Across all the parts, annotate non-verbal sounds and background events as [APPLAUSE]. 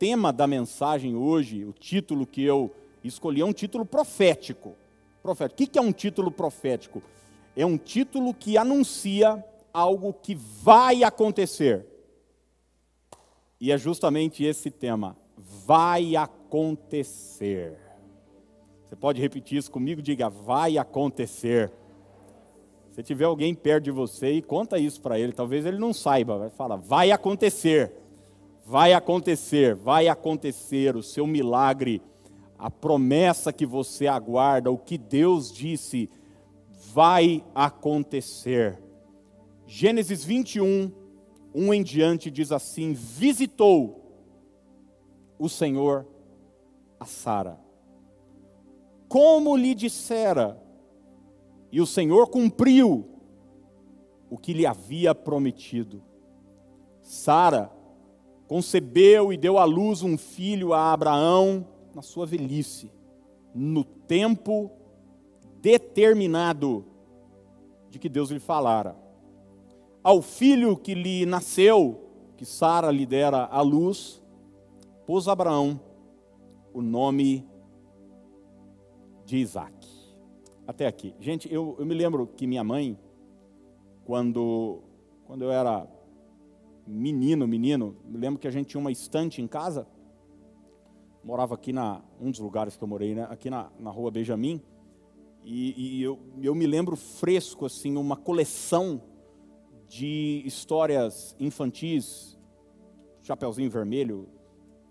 tema da mensagem hoje, o título que eu escolhi é um título profético. profético. O que é um título profético? É um título que anuncia algo que vai acontecer. E é justamente esse tema: vai acontecer. Você pode repetir isso comigo? Diga, vai acontecer. Se tiver alguém perto de você e conta isso para ele, talvez ele não saiba, vai falar, vai acontecer, vai acontecer, vai acontecer o seu milagre, a promessa que você aguarda, o que Deus disse, vai acontecer. Gênesis 21, 1 em diante diz assim: Visitou o Senhor a Sara, como lhe dissera, e o Senhor cumpriu o que lhe havia prometido. Sara concebeu e deu à luz um filho a Abraão na sua velhice, no tempo determinado de que Deus lhe falara. Ao filho que lhe nasceu, que Sara lhe dera à luz, pôs Abraão o nome de Isaac até aqui. Gente, eu, eu me lembro que minha mãe, quando, quando eu era menino, menino, me lembro que a gente tinha uma estante em casa, morava aqui na, um dos lugares que eu morei, né, aqui na, na rua Benjamin, e, e eu, eu me lembro fresco, assim, uma coleção de histórias infantis, Chapeuzinho Vermelho,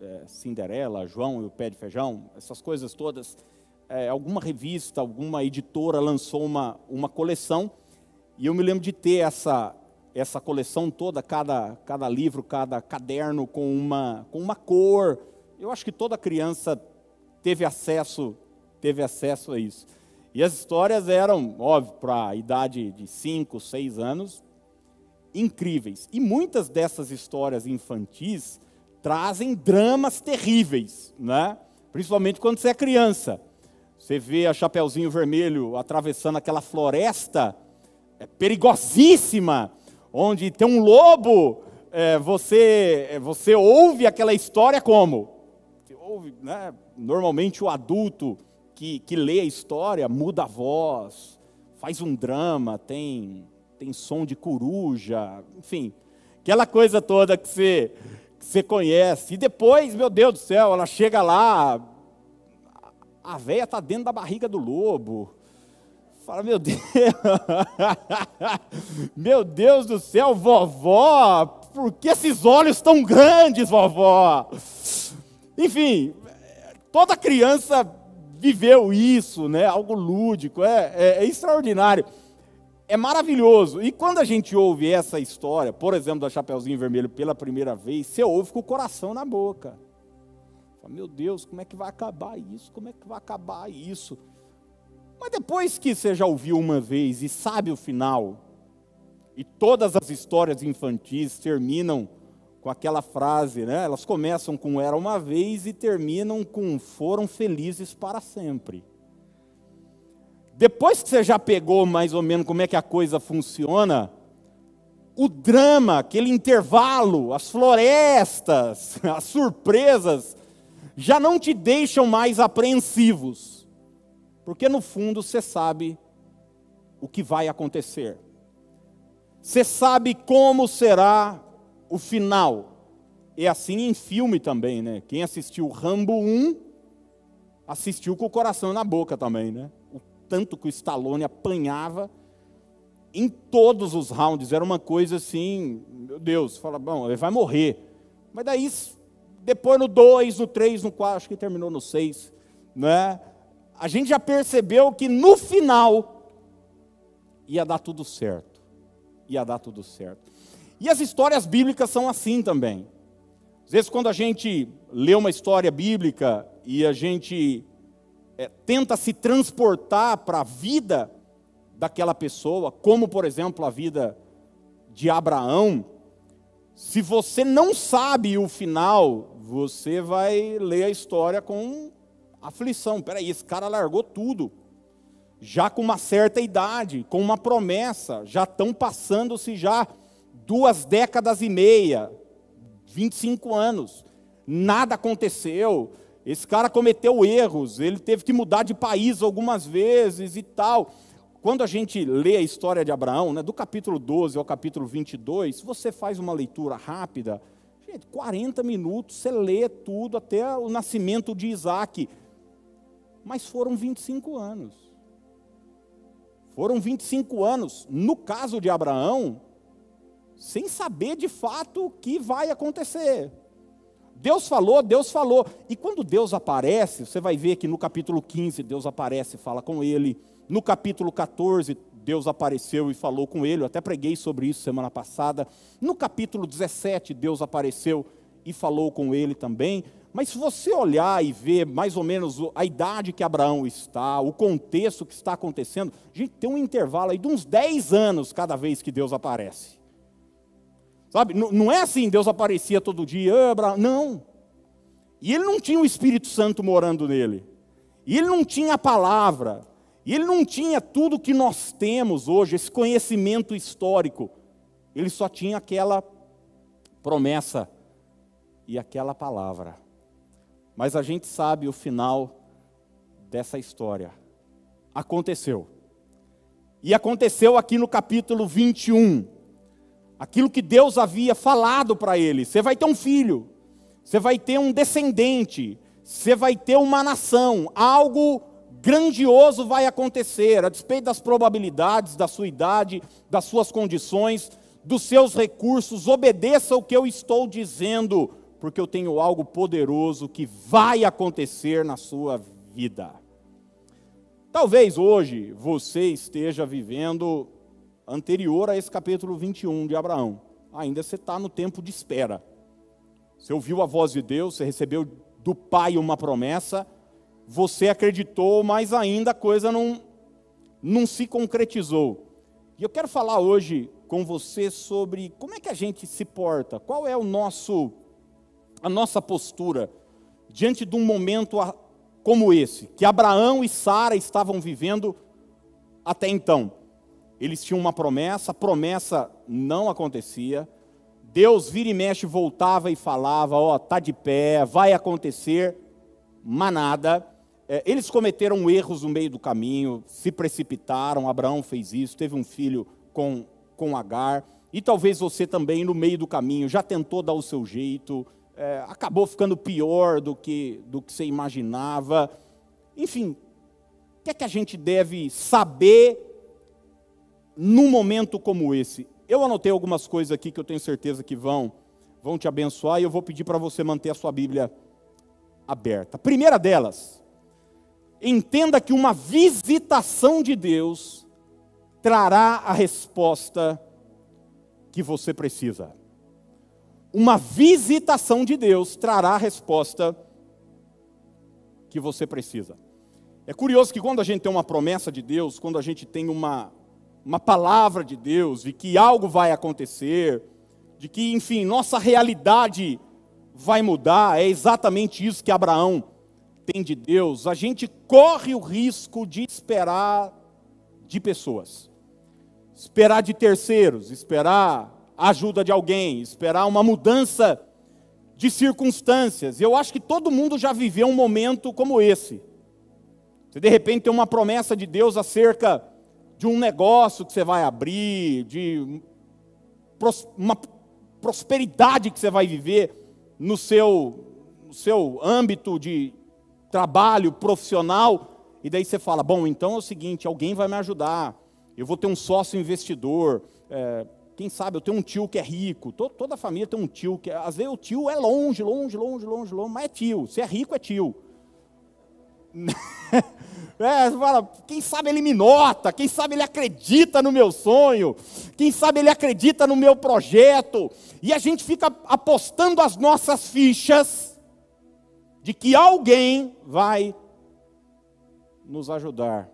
é, Cinderela, João e o Pé de Feijão, essas coisas todas é, alguma revista, alguma editora lançou uma, uma coleção, e eu me lembro de ter essa, essa coleção toda, cada, cada livro, cada caderno com uma, com uma cor. Eu acho que toda criança teve acesso, teve acesso a isso. E as histórias eram, óbvio, para a idade de 5, 6 anos, incríveis. E muitas dessas histórias infantis trazem dramas terríveis, né? principalmente quando você é criança. Você vê a Chapeuzinho Vermelho atravessando aquela floresta é, perigosíssima, onde tem um lobo. É, você, é, você ouve aquela história como? Você ouve, né? Normalmente o adulto que, que lê a história muda a voz, faz um drama, tem, tem som de coruja, enfim, aquela coisa toda que você, que você conhece. E depois, meu Deus do céu, ela chega lá, a véia está dentro da barriga do lobo. Fala, meu Deus, [LAUGHS] meu Deus do céu, vovó, por que esses olhos tão grandes, vovó? Enfim, toda criança viveu isso, né? Algo lúdico, é, é, é extraordinário, é maravilhoso. E quando a gente ouve essa história, por exemplo, da Chapeuzinho Vermelho pela primeira vez, você ouve com o coração na boca. Meu Deus, como é que vai acabar isso? Como é que vai acabar isso? Mas depois que você já ouviu uma vez e sabe o final, e todas as histórias infantis terminam com aquela frase, né? Elas começam com era uma vez e terminam com foram felizes para sempre. Depois que você já pegou mais ou menos como é que a coisa funciona, o drama, aquele intervalo, as florestas, [LAUGHS] as surpresas, já não te deixam mais apreensivos, porque no fundo você sabe o que vai acontecer, você sabe como será o final. É assim em filme também, né? Quem assistiu Rambo 1 assistiu com o coração na boca também, né? O tanto que o Stallone apanhava em todos os rounds, era uma coisa assim, meu Deus, fala, bom, ele vai morrer. Mas daí depois no 2, no 3, no 4, acho que terminou no 6, né? A gente já percebeu que no final ia dar tudo certo. Ia dar tudo certo. E as histórias bíblicas são assim também. Às vezes, quando a gente lê uma história bíblica e a gente é, tenta se transportar para a vida daquela pessoa, como por exemplo a vida de Abraão, se você não sabe o final, você vai ler a história com aflição. Peraí, esse cara largou tudo. Já com uma certa idade, com uma promessa, já estão passando-se já duas décadas e meia, 25 anos. nada aconteceu. Esse cara cometeu erros, ele teve que mudar de país algumas vezes e tal. Quando a gente lê a história de Abraão, né, do capítulo 12 ao capítulo 22, se você faz uma leitura rápida, gente, 40 minutos você lê tudo até o nascimento de Isaac. Mas foram 25 anos. Foram 25 anos, no caso de Abraão, sem saber de fato o que vai acontecer. Deus falou, Deus falou. E quando Deus aparece, você vai ver que no capítulo 15 Deus aparece e fala com ele. No capítulo 14, Deus apareceu e falou com ele. Eu até preguei sobre isso semana passada. No capítulo 17, Deus apareceu e falou com ele também. Mas se você olhar e ver mais ou menos a idade que Abraão está, o contexto que está acontecendo, a gente tem um intervalo aí de uns 10 anos cada vez que Deus aparece. Sabe? Não é assim, Deus aparecia todo dia, Abraão. Não. E ele não tinha o Espírito Santo morando nele. E ele não tinha a palavra. E ele não tinha tudo que nós temos hoje, esse conhecimento histórico. Ele só tinha aquela promessa e aquela palavra. Mas a gente sabe o final dessa história. Aconteceu. E aconteceu aqui no capítulo 21 aquilo que Deus havia falado para ele: você vai ter um filho, você vai ter um descendente, você vai ter uma nação, algo grandioso vai acontecer, a despeito das probabilidades, da sua idade, das suas condições, dos seus recursos, obedeça o que eu estou dizendo, porque eu tenho algo poderoso que vai acontecer na sua vida. Talvez hoje você esteja vivendo anterior a esse capítulo 21 de Abraão. Ainda você está no tempo de espera. Você ouviu a voz de Deus, você recebeu do Pai uma promessa, você acreditou, mas ainda a coisa não, não se concretizou. E eu quero falar hoje com você sobre como é que a gente se porta, qual é o nosso, a nossa postura diante de um momento como esse, que Abraão e Sara estavam vivendo até então. Eles tinham uma promessa, a promessa não acontecia. Deus vira e mexe, voltava e falava: Ó, oh, tá de pé, vai acontecer, manada. É, eles cometeram erros no meio do caminho, se precipitaram. Abraão fez isso, teve um filho com, com Agar. E talvez você também, no meio do caminho, já tentou dar o seu jeito, é, acabou ficando pior do que, do que você imaginava. Enfim, o que é que a gente deve saber num momento como esse. Eu anotei algumas coisas aqui que eu tenho certeza que vão, vão te abençoar e eu vou pedir para você manter a sua Bíblia aberta. A primeira delas, entenda que uma visitação de Deus trará a resposta que você precisa. Uma visitação de Deus trará a resposta que você precisa. É curioso que quando a gente tem uma promessa de Deus, quando a gente tem uma, uma palavra de Deus, de que algo vai acontecer, de que, enfim, nossa realidade vai mudar, é exatamente isso que Abraão tem de Deus, a gente corre o risco de esperar de pessoas, esperar de terceiros, esperar a ajuda de alguém, esperar uma mudança de circunstâncias. Eu acho que todo mundo já viveu um momento como esse. Você de repente tem uma promessa de Deus acerca de um negócio que você vai abrir, de uma prosperidade que você vai viver no seu, no seu âmbito de trabalho profissional, e daí você fala: bom, então é o seguinte, alguém vai me ajudar, eu vou ter um sócio investidor, é, quem sabe eu tenho um tio que é rico, toda, toda a família tem um tio que, às vezes o tio é longe, longe, longe, longe, longe, mas é tio, se é rico é tio. [LAUGHS] É, fala, quem sabe ele me nota, quem sabe ele acredita no meu sonho, quem sabe ele acredita no meu projeto, e a gente fica apostando as nossas fichas de que alguém vai nos ajudar.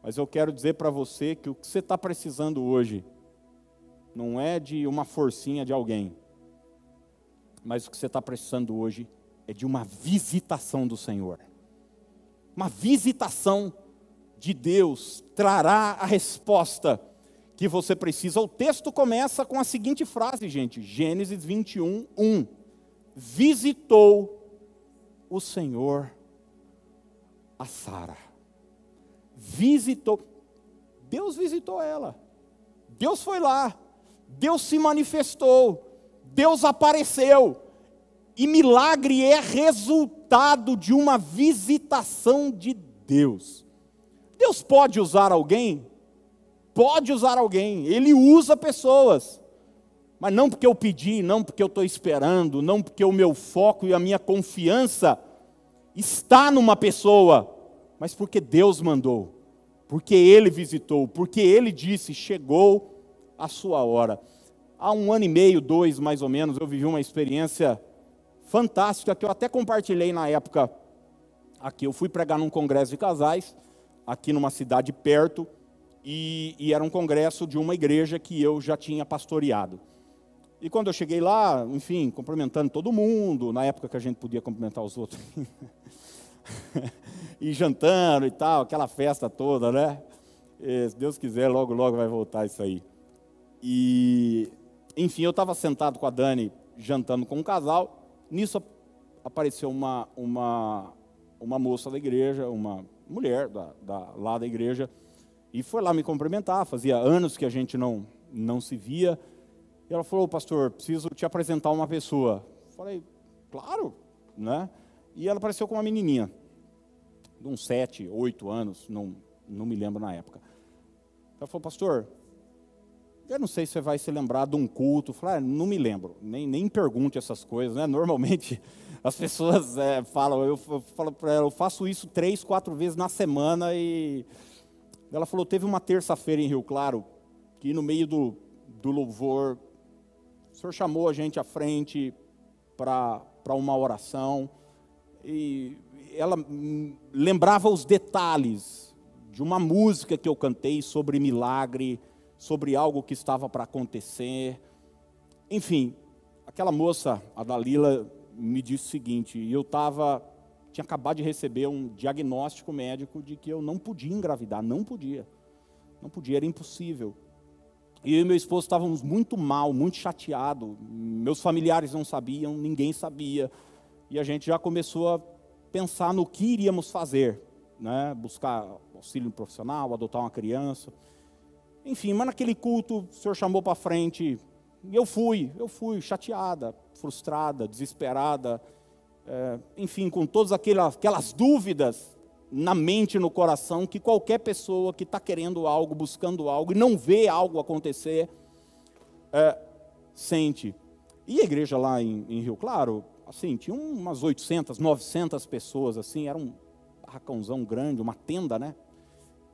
Mas eu quero dizer para você que o que você está precisando hoje não é de uma forcinha de alguém, mas o que você está precisando hoje é de uma visitação do Senhor uma visitação de Deus trará a resposta que você precisa. O texto começa com a seguinte frase, gente, Gênesis 21, 1. visitou o Senhor a Sara. Visitou. Deus visitou ela. Deus foi lá. Deus se manifestou. Deus apareceu. E milagre é resultado de uma visitação de Deus. Deus pode usar alguém? Pode usar alguém. Ele usa pessoas. Mas não porque eu pedi, não porque eu estou esperando, não porque o meu foco e a minha confiança está numa pessoa, mas porque Deus mandou, porque Ele visitou, porque Ele disse: chegou a sua hora. Há um ano e meio, dois mais ou menos, eu vivi uma experiência fantástica que eu até compartilhei na época aqui. Eu fui pregar num congresso de casais, aqui numa cidade perto, e, e era um congresso de uma igreja que eu já tinha pastoreado. E quando eu cheguei lá, enfim, cumprimentando todo mundo, na época que a gente podia cumprimentar os outros, [LAUGHS] e jantando e tal, aquela festa toda, né? E, se Deus quiser, logo, logo vai voltar isso aí. E, enfim, eu estava sentado com a Dani, jantando com um casal, nisso apareceu uma, uma, uma moça da igreja, uma mulher da, da, lá da igreja, e foi lá me cumprimentar, fazia anos que a gente não, não se via, e ela falou, pastor, preciso te apresentar uma pessoa. Falei, claro, né? E ela apareceu com uma menininha, de uns sete, oito anos, não, não me lembro na época. Ela falou, pastor, eu não sei se você vai se lembrar de um culto. Falei, ah, não me lembro, nem, nem pergunte essas coisas, né? [LAUGHS] Normalmente as pessoas é, falam, eu, eu falo para ela, eu faço isso três, quatro vezes na semana e ela falou, teve uma terça-feira em Rio Claro que no meio do, do louvor o Senhor chamou a gente à frente para uma oração e ela lembrava os detalhes de uma música que eu cantei sobre milagre, sobre algo que estava para acontecer. Enfim, aquela moça, a Dalila, me disse o seguinte: eu estava, tinha acabado de receber um diagnóstico médico de que eu não podia engravidar, não podia, não podia, era impossível. E eu e meu esposo estávamos muito mal, muito chateado. Meus familiares não sabiam, ninguém sabia. E a gente já começou a pensar no que iríamos fazer, né? Buscar auxílio profissional, adotar uma criança. Enfim, mas naquele culto, o senhor chamou para frente. E eu fui, eu fui chateada, frustrada, desesperada. É, enfim, com todas aquelas, aquelas dúvidas na mente e no coração que qualquer pessoa que está querendo algo, buscando algo e não vê algo acontecer, é, sente. E a igreja lá em, em, Rio Claro, assim, tinha umas 800, 900 pessoas, assim, era um barracãozão grande, uma tenda, né?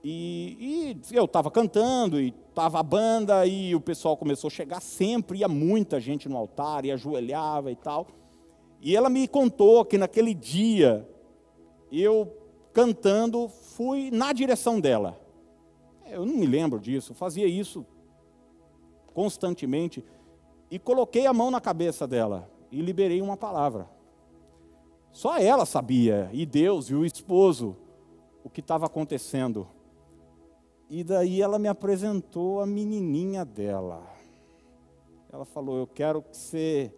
E, e eu estava cantando, e estava a banda, e o pessoal começou a chegar sempre, ia muita gente no altar, e ajoelhava e tal. E ela me contou que naquele dia, eu cantando, fui na direção dela. Eu não me lembro disso, fazia isso constantemente e coloquei a mão na cabeça dela e liberei uma palavra. Só ela sabia, e Deus e o esposo, o que estava acontecendo. E daí ela me apresentou a menininha dela. Ela falou: Eu quero que você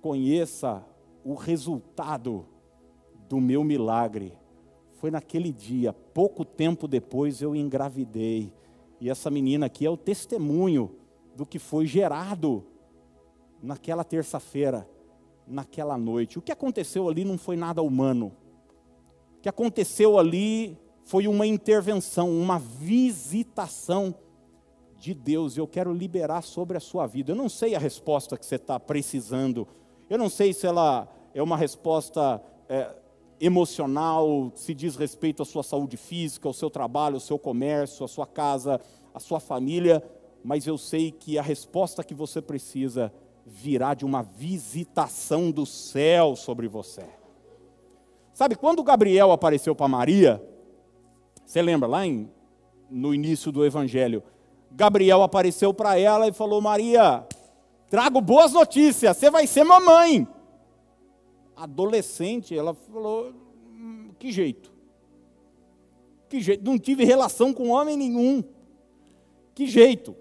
conheça o resultado do meu milagre foi naquele dia, pouco tempo depois eu engravidei. E essa menina aqui é o testemunho do que foi gerado naquela terça-feira, naquela noite. O que aconteceu ali não foi nada humano. O que aconteceu ali foi uma intervenção, uma visitação de Deus. Eu quero liberar sobre a sua vida. Eu não sei a resposta que você está precisando. Eu não sei se ela é uma resposta é, emocional, se diz respeito à sua saúde física, ao seu trabalho, ao seu comércio, à sua casa, à sua família, mas eu sei que a resposta que você precisa virá de uma visitação do céu sobre você. Sabe, quando Gabriel apareceu para Maria, você lembra lá em, no início do Evangelho, Gabriel apareceu para ela e falou: Maria, trago boas notícias, você vai ser mamãe adolescente, ela falou: hum, que jeito? Que jeito? Não tive relação com homem nenhum. Que jeito?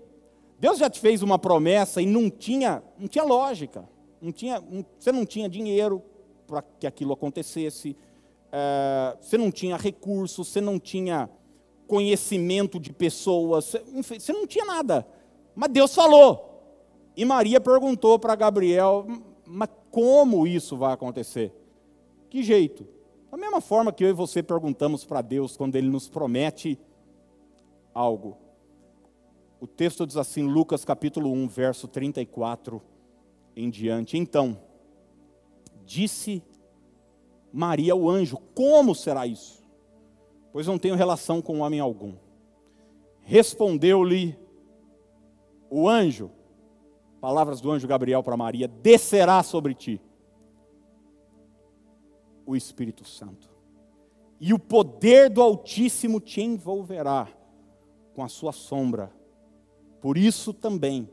Deus já te fez uma promessa e não tinha, não tinha lógica. Não tinha, você não tinha dinheiro para que aquilo acontecesse, é, você não tinha recursos, você não tinha conhecimento de pessoas, você, você não tinha nada. Mas Deus falou. E Maria perguntou para Gabriel: mas como isso vai acontecer? Que jeito? Da mesma forma que eu e você perguntamos para Deus quando Ele nos promete algo. O texto diz assim, Lucas capítulo 1, verso 34 em diante. Então, disse Maria ao anjo: Como será isso? Pois não tenho relação com homem algum. Respondeu-lhe o anjo, palavras do anjo Gabriel para Maria: Descerá sobre ti o Espírito Santo, e o poder do Altíssimo te envolverá com a sua sombra. Por isso também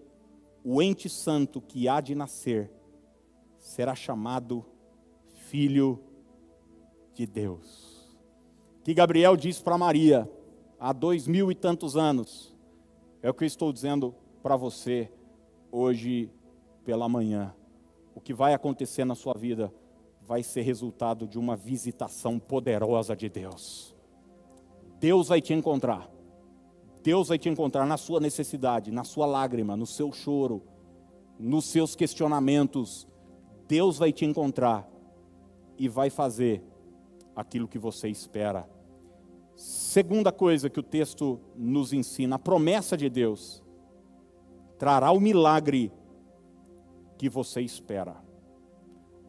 o ente santo que há de nascer será chamado Filho de Deus. Que Gabriel disse para Maria há dois mil e tantos anos, é o que eu estou dizendo para você hoje pela manhã. O que vai acontecer na sua vida vai ser resultado de uma visitação poderosa de Deus. Deus vai te encontrar. Deus vai te encontrar na sua necessidade, na sua lágrima, no seu choro, nos seus questionamentos. Deus vai te encontrar e vai fazer aquilo que você espera. Segunda coisa que o texto nos ensina: a promessa de Deus trará o milagre que você espera.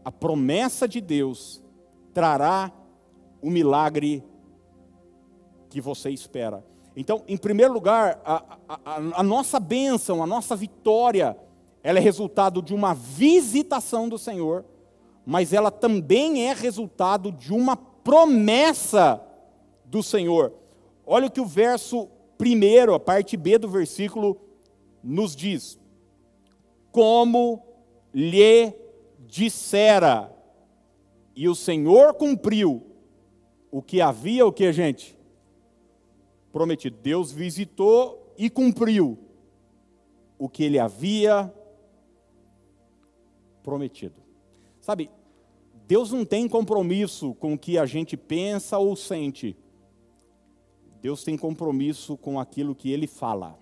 A promessa de Deus trará o milagre que você espera. Então, em primeiro lugar, a, a, a, nossa bênção, a nossa vitória, ela é resultado de uma visitação do Senhor, mas ela também é resultado de uma promessa do Senhor. Olha o que o verso primeiro, a parte B do versículo, nos diz: Como lhe dissera, e o Senhor cumpriu o que havia, o que, gente? prometido. Deus visitou e cumpriu o que ele havia prometido. Sabe, Deus não tem compromisso com o que a gente pensa ou sente. Deus tem compromisso com aquilo que ele fala.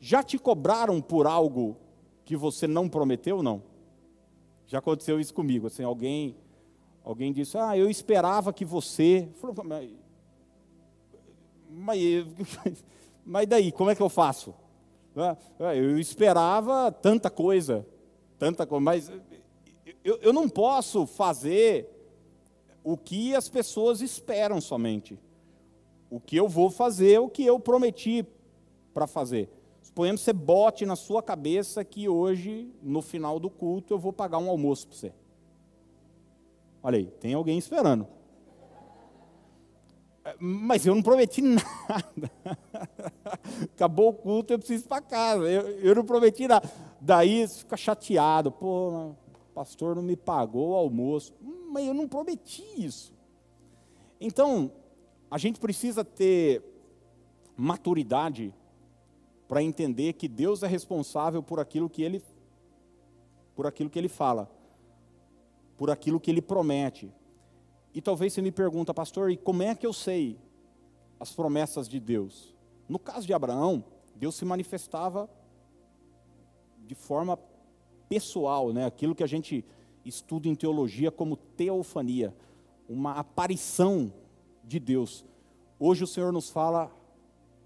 Já te cobraram por algo que você não prometeu não? Já aconteceu isso comigo, assim, alguém alguém disse: "Ah, eu esperava que você", mas, [LAUGHS] mas daí, como é que eu faço? Eu esperava tanta coisa, tanta coisa, mas eu, eu não posso fazer o que as pessoas esperam somente. O que eu vou fazer é o que eu prometi para fazer. Suponhamos que você bote na sua cabeça que hoje, no final do culto, eu vou pagar um almoço para você. Olha aí, tem alguém esperando mas eu não prometi [LAUGHS] nada. Acabou o culto, eu preciso ir para casa. Eu, eu, não prometi nada. Daí fica chateado. Pô, pastor não me pagou o almoço. Mas eu não prometi isso. Então, a gente precisa ter maturidade para entender que Deus é responsável por aquilo que ele por aquilo que ele fala, por aquilo que ele promete. E talvez você me pergunta, pastor, e como é que eu sei as promessas de Deus? No caso de Abraão, Deus se manifestava de forma pessoal, né? aquilo que a gente estuda em teologia como teofania, uma aparição de Deus. Hoje o Senhor nos fala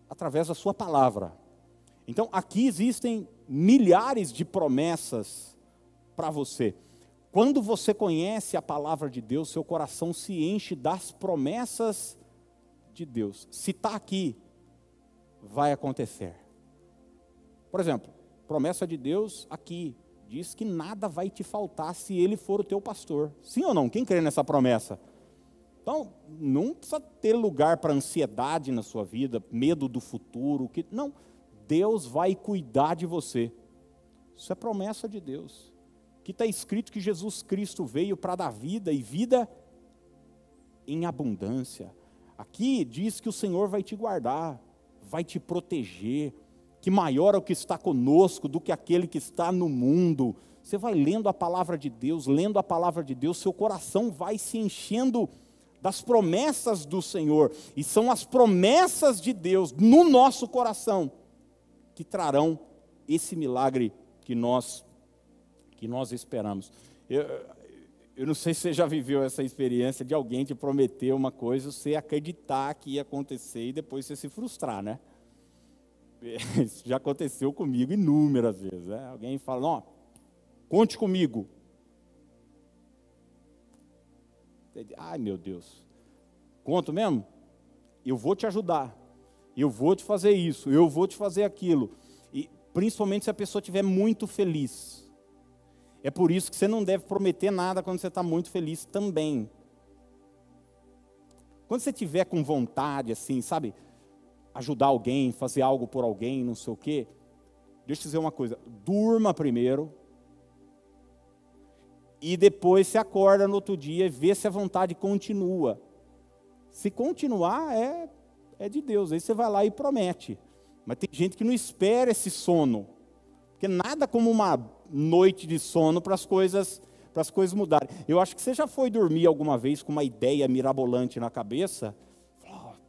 através da Sua palavra. Então aqui existem milhares de promessas para você. Quando você conhece a palavra de Deus, seu coração se enche das promessas de Deus. Se está aqui, vai acontecer. Por exemplo, promessa de Deus aqui diz que nada vai te faltar se Ele for o teu pastor. Sim ou não? Quem crê nessa promessa? Então, não precisa ter lugar para ansiedade na sua vida, medo do futuro. Que... Não, Deus vai cuidar de você. Isso é promessa de Deus que está escrito que Jesus Cristo veio para dar vida e vida em abundância. Aqui diz que o Senhor vai te guardar, vai te proteger, que maior é o que está conosco do que aquele que está no mundo. Você vai lendo a palavra de Deus, lendo a palavra de Deus, seu coração vai se enchendo das promessas do Senhor. E são as promessas de Deus no nosso coração que trarão esse milagre que nós que nós esperamos. Eu, eu não sei se você já viveu essa experiência de alguém te prometer uma coisa, você acreditar que ia acontecer e depois você se frustrar, né? [LAUGHS] Isso já aconteceu comigo inúmeras vezes. Né? Alguém fala, não, conte comigo. Ai meu Deus, conto mesmo? Eu vou te ajudar, eu vou te fazer isso, eu vou te fazer aquilo. E principalmente se a pessoa estiver muito feliz. É por isso que você não deve prometer nada quando você está muito feliz também. Quando você estiver com vontade, assim, sabe, ajudar alguém, fazer algo por alguém, não sei o quê, deixa eu dizer uma coisa: durma primeiro, e depois se acorda no outro dia e vê se a vontade continua. Se continuar, é, é de Deus. Aí você vai lá e promete. Mas tem gente que não espera esse sono. Porque nada como uma noite de sono para as coisas para as coisas mudarem. Eu acho que você já foi dormir alguma vez com uma ideia mirabolante na cabeça,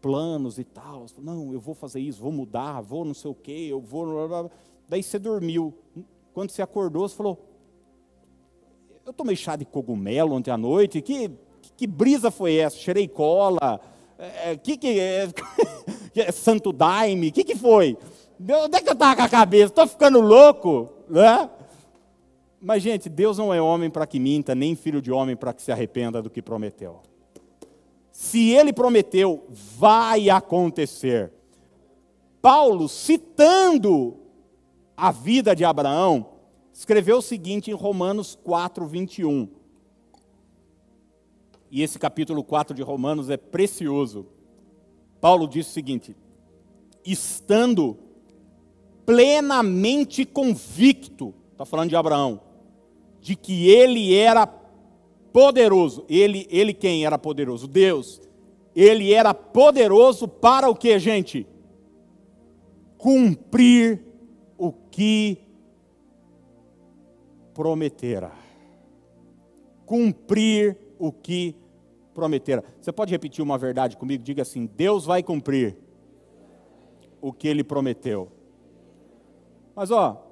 planos e tal. Não, eu vou fazer isso, vou mudar, vou não sei o quê, eu vou. Daí você dormiu. Quando você acordou, você falou: Eu tomei chá de cogumelo ontem à noite, que, que, brisa foi essa? Cheirei cola, é, que que é, [LAUGHS] é santo daime, que que foi? Onde é que eu estava com a cabeça? Estou ficando louco, né? Mas, gente, Deus não é homem para que minta, nem filho de homem para que se arrependa do que prometeu. Se ele prometeu, vai acontecer. Paulo, citando a vida de Abraão, escreveu o seguinte em Romanos 4, 21. E esse capítulo 4 de Romanos é precioso. Paulo diz o seguinte: estando plenamente convicto, está falando de Abraão, de que ele era poderoso. Ele, ele quem era poderoso? Deus. Ele era poderoso para o que, gente? Cumprir o que prometera. Cumprir o que prometera. Você pode repetir uma verdade comigo? Diga assim: Deus vai cumprir o que ele prometeu. Mas ó,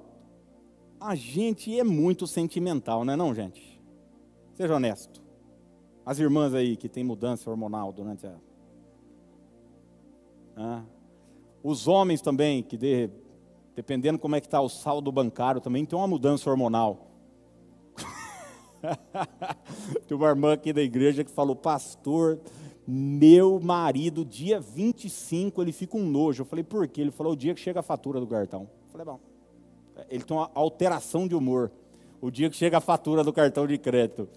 a gente é muito sentimental, não é não, gente? Seja honesto. As irmãs aí que tem mudança hormonal durante a. Ah. Os homens também, que de, dependendo como é que está o saldo bancário, também tem uma mudança hormonal. [LAUGHS] tem uma irmã aqui da igreja que falou, pastor, meu marido, dia 25, ele fica um nojo. Eu falei, por quê? Ele falou, o dia que chega a fatura do cartão. Eu falei, bom ele tem uma alteração de humor. O dia que chega a fatura do cartão de crédito.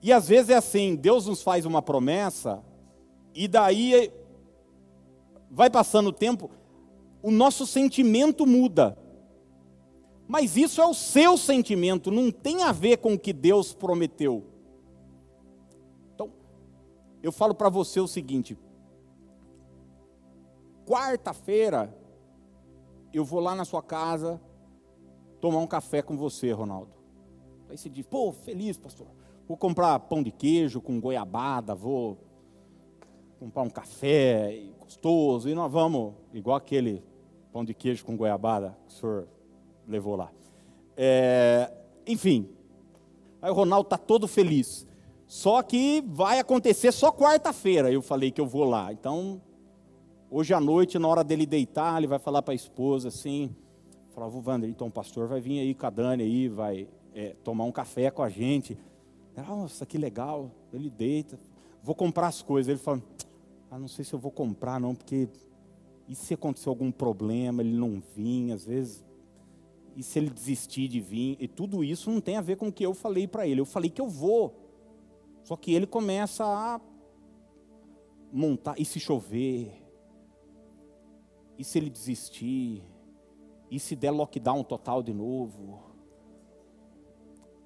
E às vezes é assim, Deus nos faz uma promessa, e daí vai passando o tempo, o nosso sentimento muda. Mas isso é o seu sentimento, não tem a ver com o que Deus prometeu. Então, eu falo para você o seguinte: quarta-feira, eu vou lá na sua casa, tomar um café com você, Ronaldo. Aí você diz, pô, feliz, pastor. Vou comprar pão de queijo com goiabada, vou comprar um café gostoso, e nós vamos, igual aquele pão de queijo com goiabada que o senhor levou lá. É, enfim, aí o Ronaldo está todo feliz. Só que vai acontecer só quarta-feira, eu falei que eu vou lá. Então, hoje à noite, na hora dele deitar, ele vai falar para a esposa assim: Falava, Wander, então o pastor vai vir aí com a Dani aí, vai é, tomar um café com a gente. Nossa, que legal. Ele deita, vou comprar as coisas. Ele fala, ah, não sei se eu vou comprar não, porque e se acontecer algum problema, ele não vir, às vezes, e se ele desistir de vir, e tudo isso não tem a ver com o que eu falei para ele. Eu falei que eu vou. Só que ele começa a montar, e se chover? E se ele desistir? E se der lockdown total de novo?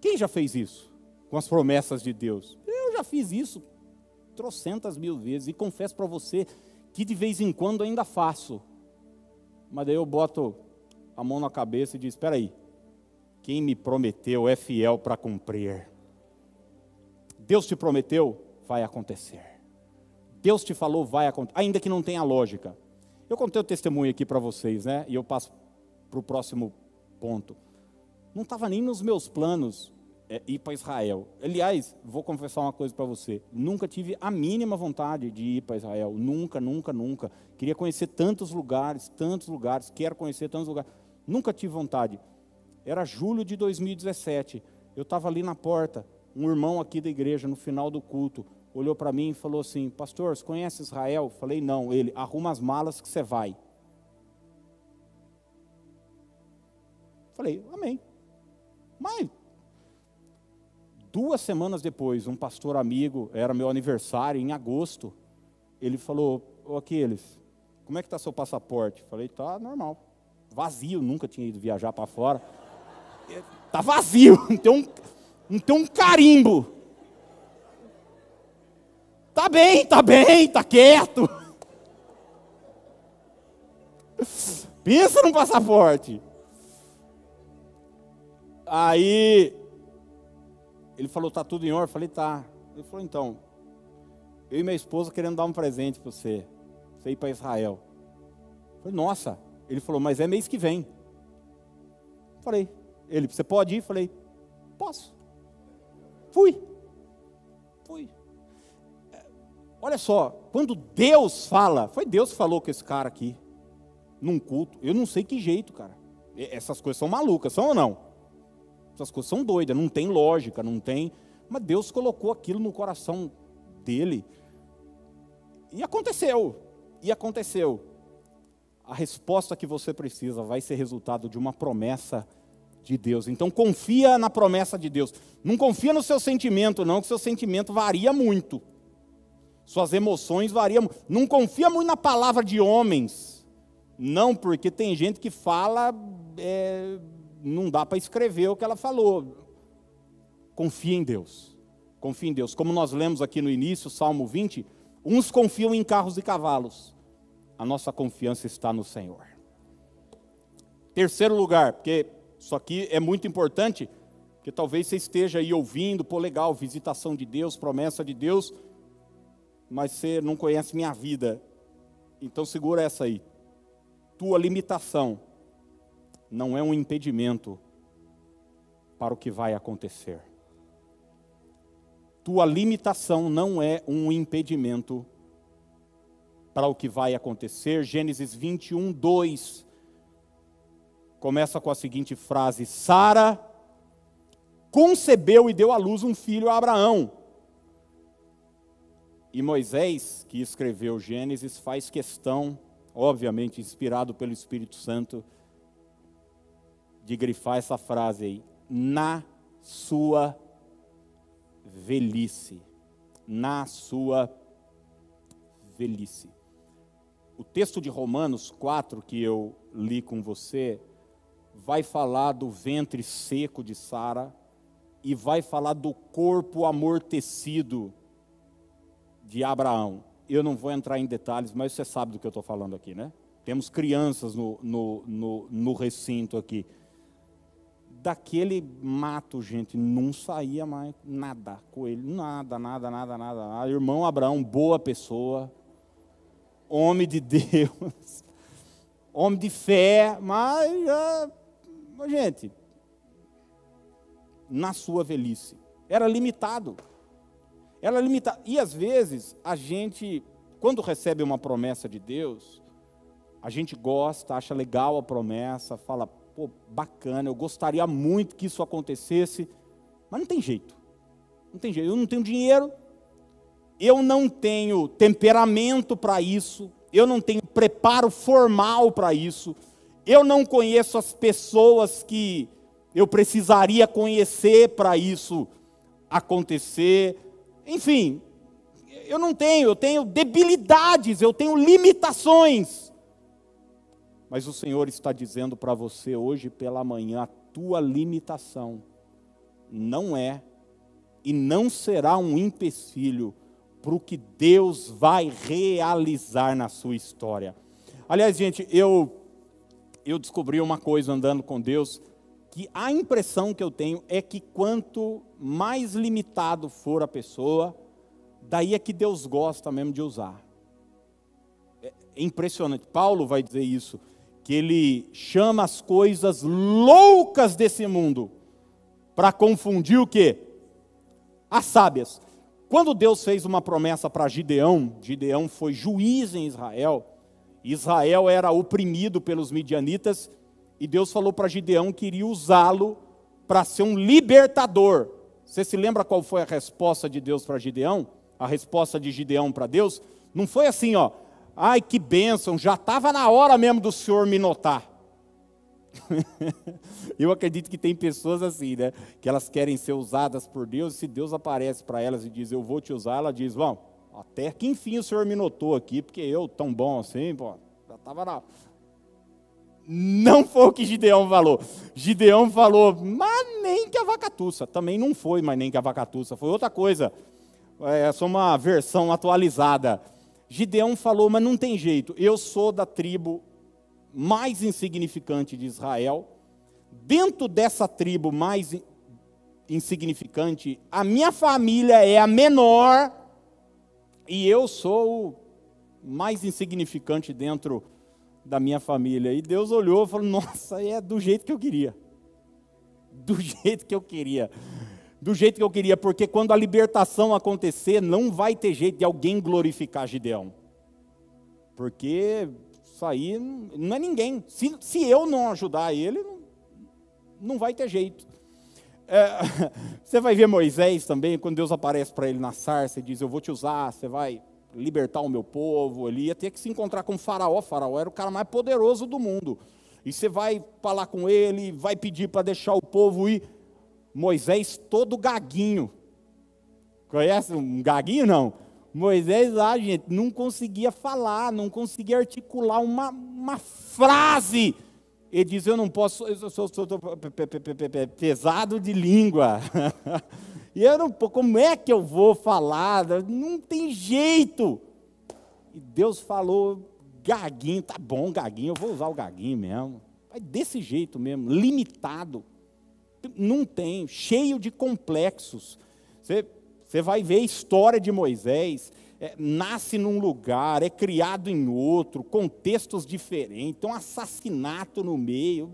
Quem já fez isso com as promessas de Deus? Eu já fiz isso trocentas mil vezes e confesso para você que de vez em quando ainda faço. Mas daí eu boto a mão na cabeça e disse: Espera aí, quem me prometeu é fiel para cumprir. Deus te prometeu, vai acontecer. Deus te falou, vai acontecer, ainda que não tenha lógica. Eu contei o testemunho aqui para vocês, né? E eu passo para o próximo ponto. Não estava nem nos meus planos é, ir para Israel. Aliás, vou confessar uma coisa para você: nunca tive a mínima vontade de ir para Israel. Nunca, nunca, nunca. Queria conhecer tantos lugares, tantos lugares, quero conhecer tantos lugares. Nunca tive vontade. Era julho de 2017. Eu estava ali na porta. Um irmão aqui da igreja, no final do culto, olhou para mim e falou assim: Pastor, você conhece Israel? Falei: Não. Ele, arruma as malas que você vai. Falei: Amém. Mas Duas semanas depois, um pastor amigo, era meu aniversário, em agosto, ele falou, ô Aquiles, como é que está seu passaporte? Falei, tá normal. Vazio, nunca tinha ido viajar para fora. [LAUGHS] Tá vazio, [LAUGHS] não tem, um, não tem um carimbo. Tá bem, tá bem, tá quieto. [LAUGHS] Pensa no passaporte. Aí ele falou, tá tudo em ordem? Eu falei, tá. Ele falou, então, eu e minha esposa querendo dar um presente para você, você ir para Israel. Eu falei, nossa. Ele falou, mas é mês que vem. Eu falei, ele, você pode ir? Eu falei, posso. Fui. Fui. É, olha só, quando Deus fala, foi Deus que falou com esse cara aqui, num culto. Eu não sei que jeito, cara. Essas coisas são malucas, são ou não? Essas coisas são doidas, não tem lógica, não tem. Mas Deus colocou aquilo no coração dele. E aconteceu. E aconteceu. A resposta que você precisa vai ser resultado de uma promessa de Deus. Então confia na promessa de Deus. Não confia no seu sentimento, não, que seu sentimento varia muito. Suas emoções variam. Não confia muito na palavra de homens. Não, porque tem gente que fala é, não dá para escrever o que ela falou. Confia em Deus. Confia em Deus. Como nós lemos aqui no início, Salmo 20, uns confiam em carros e cavalos. A nossa confiança está no Senhor. Terceiro lugar, porque isso aqui é muito importante, porque talvez você esteja aí ouvindo, pô, legal, visitação de Deus, promessa de Deus, mas você não conhece minha vida. Então segura essa aí. Tua limitação não é um impedimento para o que vai acontecer. Tua limitação não é um impedimento para o que vai acontecer. Gênesis 21, 2 começa com a seguinte frase: Sara concebeu e deu à luz um filho a Abraão. E Moisés, que escreveu Gênesis, faz questão, obviamente inspirado pelo Espírito Santo, de grifar essa frase aí, na sua velhice. Na sua velhice. O texto de Romanos 4 que eu li com você vai falar do ventre seco de Sara e vai falar do corpo amortecido de Abraão. Eu não vou entrar em detalhes, mas você sabe do que eu estou falando aqui, né? Temos crianças no, no, no, no recinto aqui daquele mato, gente, não saía mais nada, coelho, nada, nada, nada, nada, nada. Irmão Abraão, boa pessoa, homem de Deus, [LAUGHS] homem de fé, mas, uh, gente, na sua velhice, era limitado. Era limitado. E às vezes, a gente, quando recebe uma promessa de Deus, a gente gosta, acha legal a promessa, fala, pô, bacana, eu gostaria muito que isso acontecesse, mas não tem jeito. Não tem jeito. Eu não tenho dinheiro, eu não tenho temperamento para isso, eu não tenho preparo formal para isso, eu não conheço as pessoas que eu precisaria conhecer para isso acontecer. Enfim, eu não tenho, eu tenho debilidades, eu tenho limitações. Mas o Senhor está dizendo para você hoje pela manhã: a tua limitação não é e não será um empecilho para o que Deus vai realizar na sua história. Aliás, gente, eu eu descobri uma coisa andando com Deus, que a impressão que eu tenho é que quanto mais limitado for a pessoa, daí é que Deus gosta mesmo de usar. É impressionante. Paulo vai dizer isso, que ele chama as coisas loucas desse mundo para confundir o quê? As sábias. Quando Deus fez uma promessa para Gideão, Gideão foi juiz em Israel, Israel era oprimido pelos midianitas, e Deus falou para Gideão que iria usá-lo para ser um libertador. Você se lembra qual foi a resposta de Deus para Gideão? A resposta de Gideão para Deus? Não foi assim, ó, ai que bênção, já estava na hora mesmo do Senhor me notar. [LAUGHS] Eu acredito que tem pessoas assim, né? Que elas querem ser usadas por Deus, e se Deus aparece para elas e diz, eu vou te usar, ela diz, bom, até que enfim o Senhor me notou aqui, porque eu, tão bom assim, pô, já estava na. [LAUGHS] Não foi o que Gideão falou. Gideão falou, mas nem que a vacatuça. Também não foi, mas nem que a vacatuça. Foi outra coisa. É só uma versão atualizada. Gideão falou, mas não tem jeito. Eu sou da tribo mais insignificante de Israel, dentro dessa tribo mais insignificante, a minha família é a menor e eu sou o mais insignificante dentro da minha família. E Deus olhou e falou: Nossa, é do jeito que eu queria. Do [LAUGHS] jeito que eu queria. Do jeito que eu queria, porque quando a libertação acontecer, não vai ter jeito de alguém glorificar Gideão. Porque isso aí não é ninguém. Se, se eu não ajudar ele, não, vai ter jeito. É, [LAUGHS] você vai ver Moisés também, quando Deus aparece para ele na sarça e diz: Eu vou te usar, você vai libertar o meu povo. Ele ia ter que se encontrar com o Faraó. O Faraó era o cara mais poderoso do mundo. E você vai falar com ele, vai pedir para deixar o povo ir. Moisés todo gaguinho. Conhece um gaguinho? Não Moisés lá, gente, não conseguia falar, não conseguia articular uma, uma frase. Ele diz: Eu não posso, eu sou, sou, sou pesado de língua. [LAUGHS] e eu não, como é que eu vou falar? Não tem jeito. E Deus falou: Gaguinho, tá bom, Gaguinho, eu vou usar o Gaguinho mesmo. Mas desse jeito mesmo, limitado. Não tem, cheio de complexos. Você você vai ver a história de Moisés. É, nasce num lugar, é criado em outro, contextos diferentes, um assassinato no meio.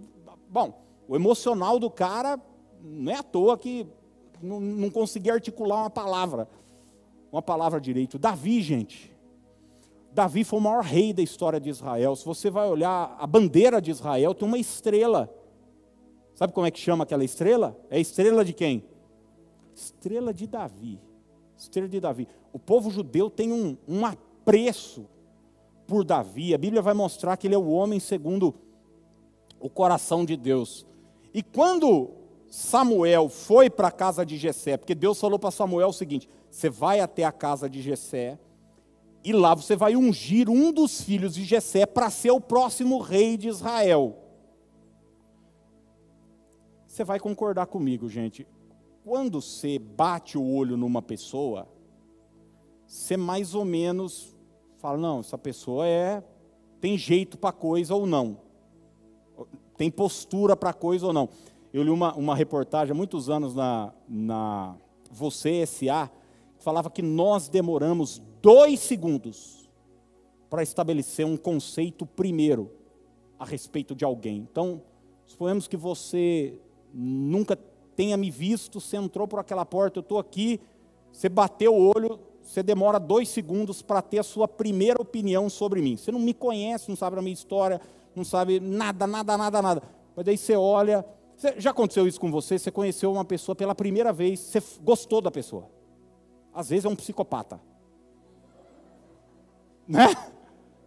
Bom, o emocional do cara não é à toa que não, não conseguia articular uma palavra, uma palavra direito. Davi, gente, Davi foi o maior rei da história de Israel. Se você vai olhar a bandeira de Israel, tem uma estrela. Sabe como é que chama aquela estrela? É estrela de quem? Estrela de Davi. Estrela de Davi. O povo judeu tem um, um apreço por Davi. A Bíblia vai mostrar que ele é o homem segundo o coração de Deus. E quando Samuel foi para a casa de Jessé, porque Deus falou para Samuel o seguinte: você vai até a casa de Jessé e lá você vai ungir um dos filhos de Jessé para ser o próximo rei de Israel. Você vai concordar comigo, gente quando você bate o olho numa pessoa, você mais ou menos fala, não, essa pessoa é tem jeito para coisa ou não. Tem postura para coisa ou não. Eu li uma, uma reportagem há muitos anos na, na Você S.A., que falava que nós demoramos dois segundos para estabelecer um conceito primeiro a respeito de alguém. Então, suponhamos que você nunca tenha me visto, você entrou por aquela porta, eu estou aqui, você bateu o olho, você demora dois segundos para ter a sua primeira opinião sobre mim. Você não me conhece, não sabe a minha história, não sabe nada, nada, nada, nada. Mas daí você olha. Você, já aconteceu isso com você? Você conheceu uma pessoa pela primeira vez, você gostou da pessoa. Às vezes é um psicopata. Né?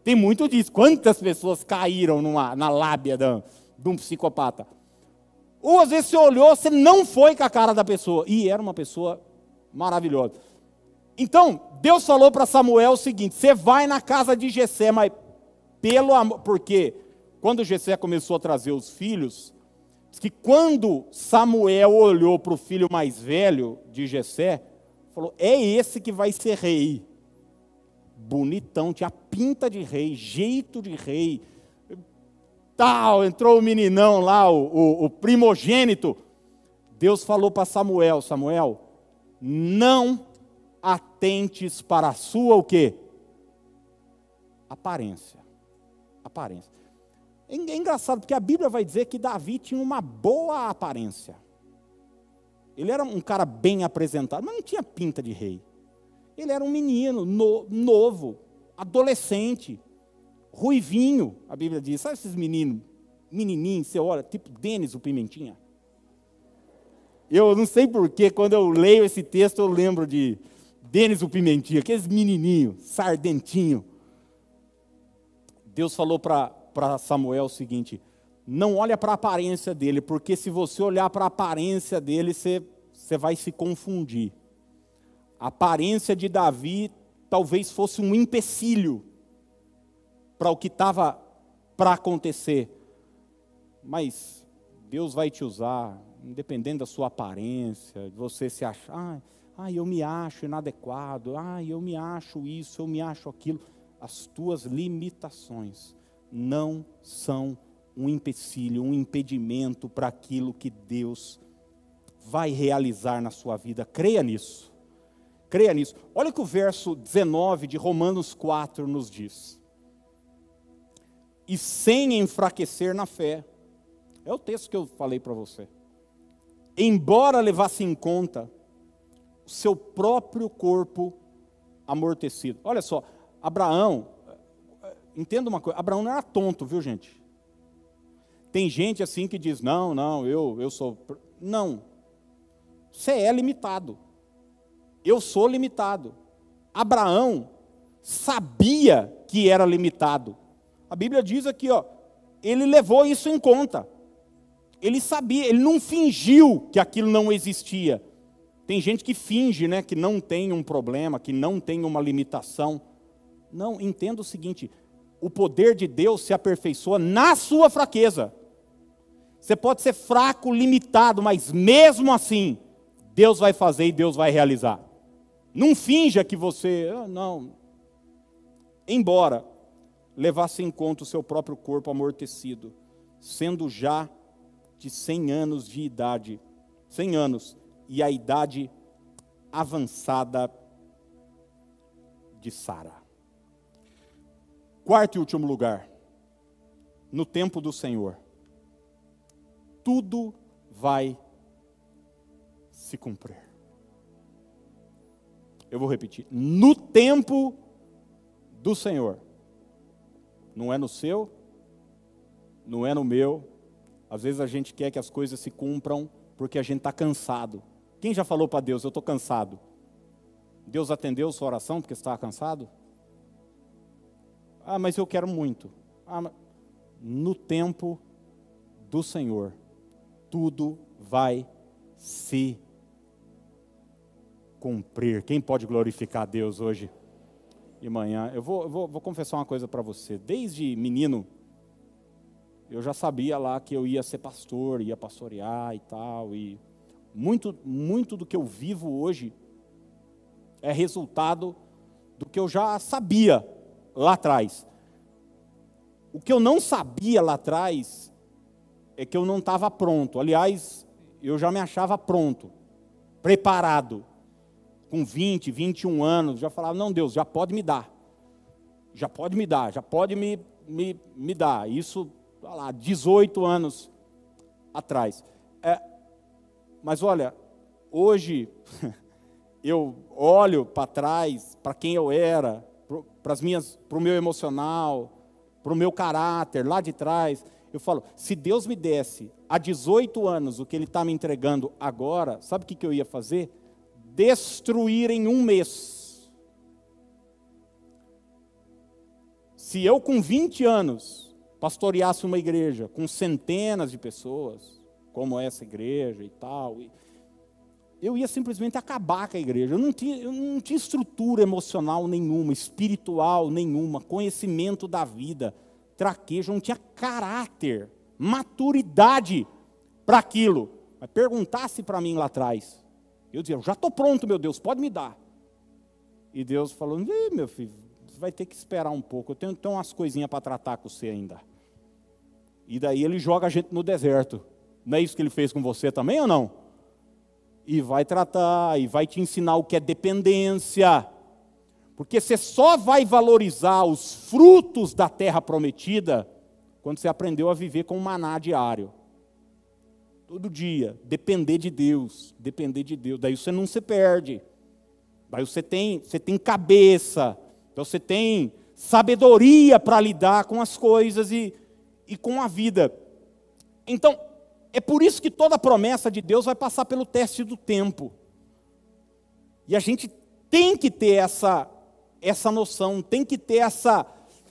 Tem muito disso. Quantas pessoas caíram numa, na lábia de, de um psicopata? Ou às vezes você olhou, você não foi com a cara da pessoa. E era uma pessoa maravilhosa. Então, Deus falou para Samuel o seguinte: você vai na casa de Jessé, mas pelo amor. Porque quando Jessé começou a trazer os filhos, diz que quando Samuel olhou para o filho mais velho de Jessé, falou: é esse que vai ser rei. Bonitão, tinha pinta de rei, jeito de rei tal, entrou o meninão lá, o, o, o primogênito. Deus falou para Samuel, Samuel, não atentes para a sua o quê? Aparência. Aparência. É, é engraçado, porque a Bíblia vai dizer que Davi tinha uma boa aparência. Ele era um cara bem apresentado, mas não tinha pinta de rei. Ele era um menino no, novo, adolescente, ruivinho, a Bíblia diz. Sabe esses meninos, menininhos, você olha, tipo Denis o Pimentinha? Eu não sei porquê, quando eu leio esse texto, eu lembro de Denis o Pimentinha, aqueles menininhos, sardentinho. Deus falou para Samuel o seguinte: não olha para a aparência dele, porque se você olhar para a aparência dele, você, você vai se confundir. A aparência de Davi talvez fosse um empecilho para o que estava para acontecer. Mas Deus vai te usar, independente da sua aparência, de você se achar, ah, eu me acho inadequado, ah, eu me acho isso, eu me acho aquilo. As tuas limitações não são um empecilho, um impedimento para aquilo que Deus vai realizar na sua vida. Creia nisso. Creia nisso. Olha o que o verso 19 de Romanos 4 nos diz. E sem enfraquecer na fé. É o texto que eu falei para você. Embora levasse em conta o seu próprio corpo amortecido. Olha só, Abraão, entenda uma coisa, Abraão não era tonto, viu gente? Tem gente assim que diz, não, não, eu, eu sou. Não. Você é limitado. Eu sou limitado. Abraão sabia que era limitado. A Bíblia diz aqui, ó, ele levou isso em conta. Ele sabia, ele não fingiu que aquilo não existia. Tem gente que finge, né, que não tem um problema, que não tem uma limitação. Não, entenda o seguinte: o poder de Deus se aperfeiçoa na sua fraqueza. Você pode ser fraco, limitado, mas mesmo assim, Deus vai fazer e Deus vai realizar. Não finja que você, ah, não. Embora levasse em conta o seu próprio corpo amortecido, sendo já de 100 anos de idade, 100 anos, e a idade avançada de Sara. Quarto e último lugar, no tempo do Senhor, tudo vai se cumprir. Eu vou repetir. No tempo do Senhor. Não é no seu, não é no meu. Às vezes a gente quer que as coisas se cumpram porque a gente está cansado. Quem já falou para Deus, eu estou cansado? Deus atendeu sua oração porque estava cansado? Ah, mas eu quero muito. Ah, mas... No tempo do Senhor, tudo vai se cumprir. Quem pode glorificar a Deus hoje e manhã? Eu vou, vou, vou confessar uma coisa para você. Desde menino, eu já sabia lá que eu ia ser pastor, ia pastorear e tal. E muito, muito do que eu vivo hoje é resultado do que eu já sabia lá atrás. O que eu não sabia lá atrás é que eu não estava pronto. Aliás, eu já me achava pronto, preparado com 20, 21 anos, já falava: não, Deus, já pode me dar. Já pode me dar, já pode me, me, me dar. Isso, olha lá, 18 anos atrás. É, mas olha, hoje [LAUGHS] eu olho para trás, para quem eu era, para o meu emocional, para o meu caráter lá de trás. Eu falo, se Deus me desse há 18 anos o que Ele está me entregando agora, sabe o que, que eu ia fazer? Destruir em um mês. Se eu, com 20 anos, pastoreasse uma igreja com centenas de pessoas, como essa igreja e tal, eu ia simplesmente acabar com a igreja. Eu não tinha, eu não tinha estrutura emocional nenhuma, espiritual nenhuma, conhecimento da vida, traquejo, não tinha caráter, maturidade para aquilo. Mas perguntasse para mim lá atrás, eu dizia, já estou pronto, meu Deus, pode me dar. E Deus falou, meu filho, você vai ter que esperar um pouco, eu tenho, tenho umas coisinhas para tratar com você ainda. E daí ele joga a gente no deserto. Não é isso que ele fez com você também ou não? E vai tratar, e vai te ensinar o que é dependência. Porque você só vai valorizar os frutos da terra prometida quando você aprendeu a viver com maná diário. Todo dia, depender de Deus, depender de Deus. Daí você não se perde. Daí você tem, você tem cabeça, então você tem sabedoria para lidar com as coisas e, e com a vida. Então, é por isso que toda promessa de Deus vai passar pelo teste do tempo. E a gente tem que ter essa, essa noção, tem que ter essa,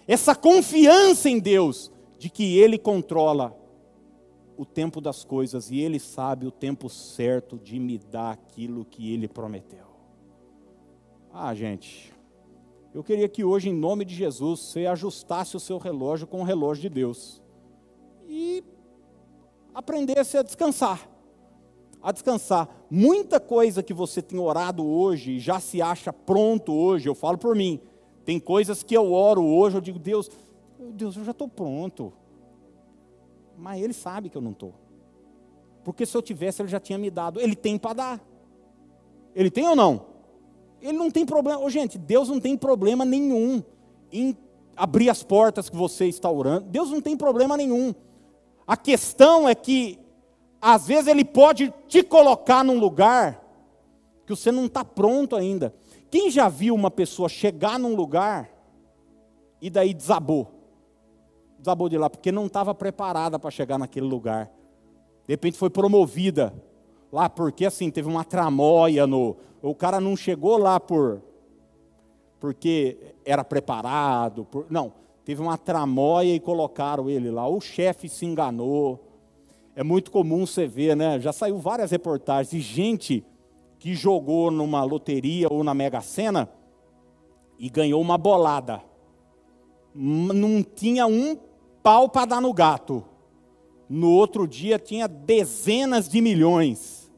essa confiança em Deus, de que Ele controla o tempo das coisas e Ele sabe o tempo certo de me dar aquilo que Ele prometeu. Ah, gente, eu queria que hoje, em nome de Jesus, você ajustasse o seu relógio com o relógio de Deus e aprendesse a descansar. A descansar. Muita coisa que você tem orado hoje já se acha pronto hoje, eu falo por mim. Tem coisas que eu oro hoje, eu digo, Deus, Deus, eu já estou pronto. Mas Ele sabe que eu não estou. Porque se eu tivesse, Ele já tinha me dado. Ele tem para dar. Ele tem ou não? Ele não tem problema. Oh, gente, Deus não tem problema nenhum em abrir as portas que você está orando. Deus não tem problema nenhum. A questão é que, às vezes, Ele pode te colocar num lugar que você não está pronto ainda. Quem já viu uma pessoa chegar num lugar e daí desabou? Desabou de lá, porque não estava preparada para chegar naquele lugar. De repente foi promovida lá, porque assim, teve uma tramóia no. O cara não chegou lá por. Porque era preparado. Por, não, teve uma tramóia e colocaram ele lá. O chefe se enganou. É muito comum você ver, né? Já saiu várias reportagens de gente que jogou numa loteria ou na Mega Sena e ganhou uma bolada. Não tinha um pau para dar no gato. No outro dia tinha dezenas de milhões.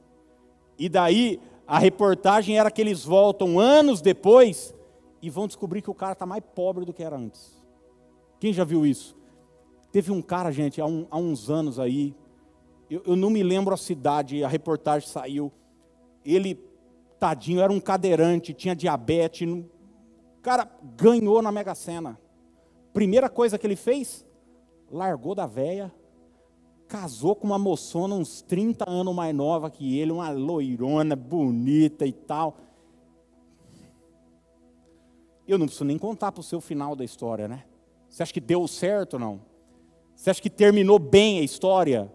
E daí a reportagem era que eles voltam anos depois e vão descobrir que o cara está mais pobre do que era antes. Quem já viu isso? Teve um cara, gente, há, um, há uns anos aí, eu, eu, não me lembro a cidade, a reportagem saiu. Ele, tadinho, era um cadeirante, tinha diabetes. O cara ganhou na Mega Sena. Primeira coisa que ele fez, largou da véia, casou com uma moçona uns 30 anos mais nova que ele, uma loirona bonita e tal. Eu não preciso nem contar para o seu final da história, né? Você acha que deu certo ou não? Você acha que terminou bem a história?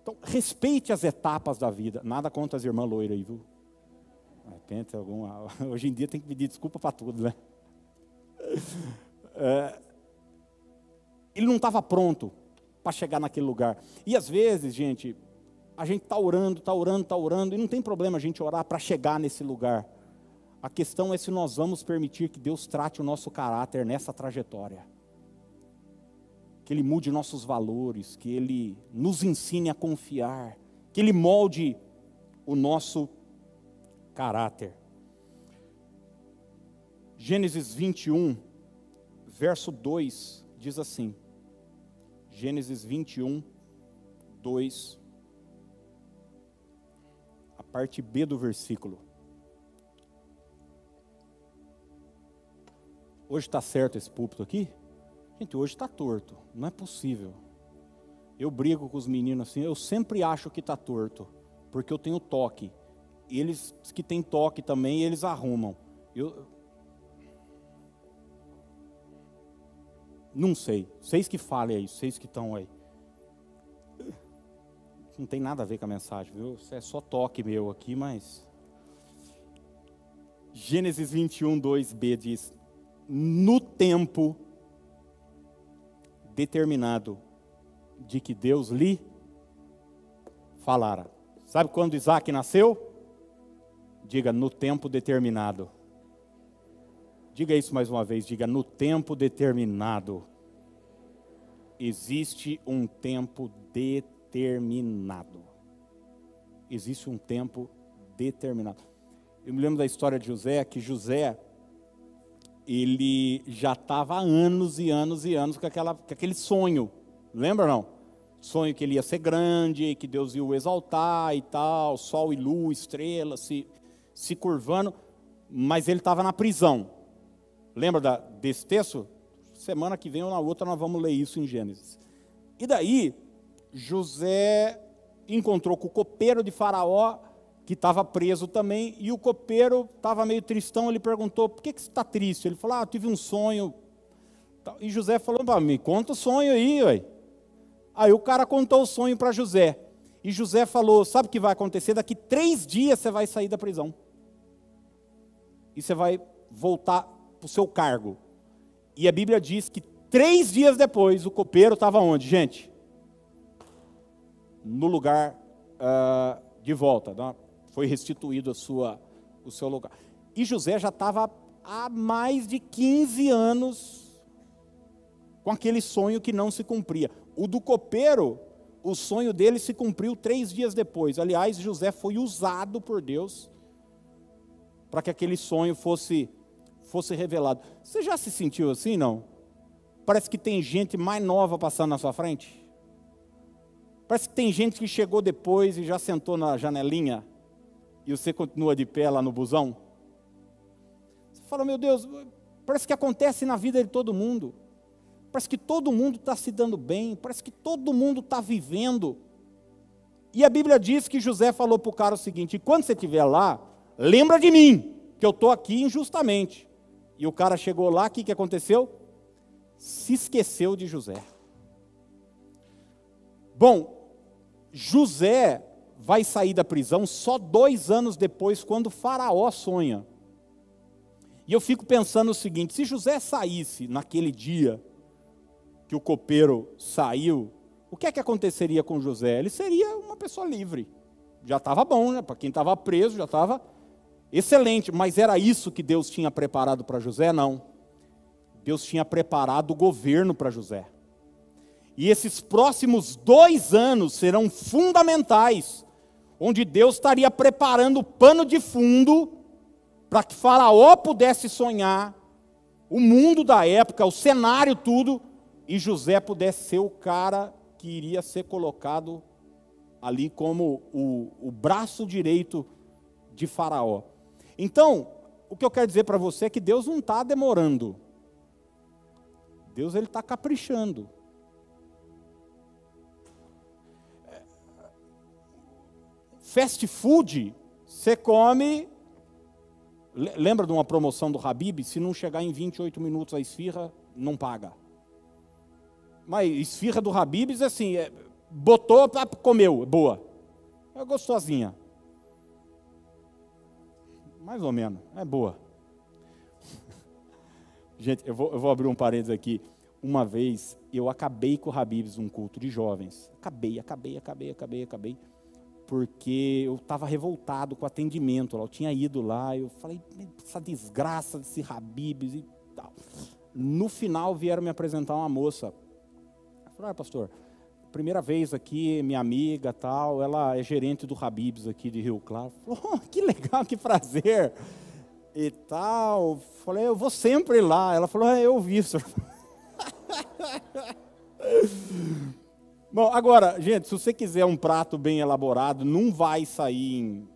Então, respeite as etapas da vida. Nada contra as irmãs loiras aí, viu? De repente, alguma... [LAUGHS] Hoje em dia tem que pedir desculpa para tudo, né? [LAUGHS] É... Ele não estava pronto para chegar naquele lugar. E às vezes, gente, a gente está orando, está orando, está orando, e não tem problema a gente orar para chegar nesse lugar. A questão é se nós vamos permitir que Deus trate o nosso caráter nessa trajetória. Que Ele mude nossos valores, que Ele nos ensine a confiar, que Ele molde o nosso caráter. Gênesis 21, verso 2 diz assim: Gênesis 21, 2, a parte B do versículo. Hoje está certo esse púlpito aqui? Gente, hoje está torto, não é possível. Eu brigo com os meninos assim, eu sempre acho que está torto, porque eu tenho toque. Eles que têm toque também, eles arrumam. Eu, Não sei. Vocês que falem aí, vocês que estão aí. Não tem nada a ver com a mensagem, viu? Isso é só toque meu aqui, mas. Gênesis 21, 2b diz: No tempo determinado de que Deus lhe falara. Sabe quando Isaac nasceu? Diga, no tempo determinado. Diga isso mais uma vez, diga no tempo determinado. Existe um tempo determinado. Existe um tempo determinado. Eu me lembro da história de José, que José, ele já estava há anos e anos e anos com, aquela, com aquele sonho. Lembra não? Sonho que ele ia ser grande, que Deus ia o exaltar e tal, sol e lua, estrelas se, se curvando, mas ele estava na prisão. Lembra da, desse texto? Semana que vem ou na outra nós vamos ler isso em Gênesis. E daí, José encontrou com o copeiro de Faraó, que estava preso também, e o copeiro estava meio tristão. Ele perguntou: Por que, que você está triste? Ele falou: Ah, tive um sonho. E José falou: Me conta o sonho aí, ué. Aí o cara contou o sonho para José. E José falou: Sabe o que vai acontecer? Daqui três dias você vai sair da prisão. E você vai voltar para o seu cargo. E a Bíblia diz que três dias depois o copeiro estava onde, gente? No lugar uh, de volta. Né? Foi restituído a sua, o seu lugar. E José já estava há mais de 15 anos com aquele sonho que não se cumpria. O do copeiro, o sonho dele se cumpriu três dias depois. Aliás, José foi usado por Deus para que aquele sonho fosse fosse revelado. Você já se sentiu assim, não? Parece que tem gente mais nova passando na sua frente. Parece que tem gente que chegou depois e já sentou na janelinha e você continua de pé lá no busão. Você fala, meu Deus, parece que acontece na vida de todo mundo. Parece que todo mundo está se dando bem, parece que todo mundo está vivendo. E a Bíblia diz que José falou para o cara o seguinte: quando você estiver lá, lembra de mim, que eu estou aqui injustamente. E o cara chegou lá, o que, que aconteceu? Se esqueceu de José. Bom, José vai sair da prisão só dois anos depois, quando Faraó sonha. E eu fico pensando o seguinte: se José saísse naquele dia que o copeiro saiu, o que é que aconteceria com José? Ele seria uma pessoa livre. Já estava bom, né? Para quem estava preso, já estava Excelente, mas era isso que Deus tinha preparado para José? Não. Deus tinha preparado o governo para José. E esses próximos dois anos serão fundamentais, onde Deus estaria preparando o pano de fundo para que Faraó pudesse sonhar, o mundo da época, o cenário, tudo, e José pudesse ser o cara que iria ser colocado ali como o, o braço direito de Faraó. Então, o que eu quero dizer para você é que Deus não está demorando. Deus ele está caprichando. Fast food, você come. Lembra de uma promoção do Habib? Se não chegar em 28 minutos a esfirra, não paga. Mas esfirra do Habib, assim, é, botou, comeu, boa. É gostosinha. Mais ou menos, é boa. [LAUGHS] Gente, eu vou, eu vou abrir um parênteses aqui. Uma vez eu acabei com o Habibs um culto de jovens. Acabei, acabei, acabei, acabei, acabei. Porque eu estava revoltado com o atendimento. Eu tinha ido lá, eu falei, essa desgraça desse Habibs e tal. No final vieram me apresentar uma moça. Eu falei, ah, pastor, primeira vez aqui, minha amiga tal, ela é gerente do Habibs aqui de Rio Claro. [LAUGHS] Oh, que legal, que prazer. E tal. Falei, eu vou sempre lá. Ela falou, é, eu vi, senhor. [LAUGHS] Bom, agora, gente, se você quiser um prato bem elaborado, não vai sair em,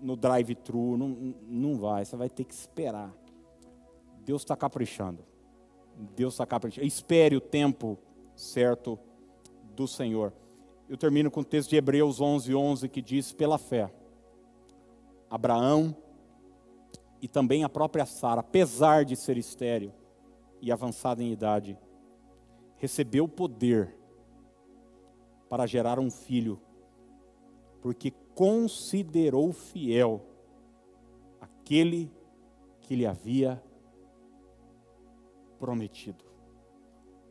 no drive-thru, não, não vai, você vai ter que esperar. Deus está caprichando. Deus está caprichando. Espere o tempo certo do Senhor. Eu termino com o texto de Hebreus 11, 11, que diz: pela fé, Abraão e também a própria Sara, apesar de ser estéril e avançada em idade, recebeu poder para gerar um filho, porque considerou fiel aquele que lhe havia prometido.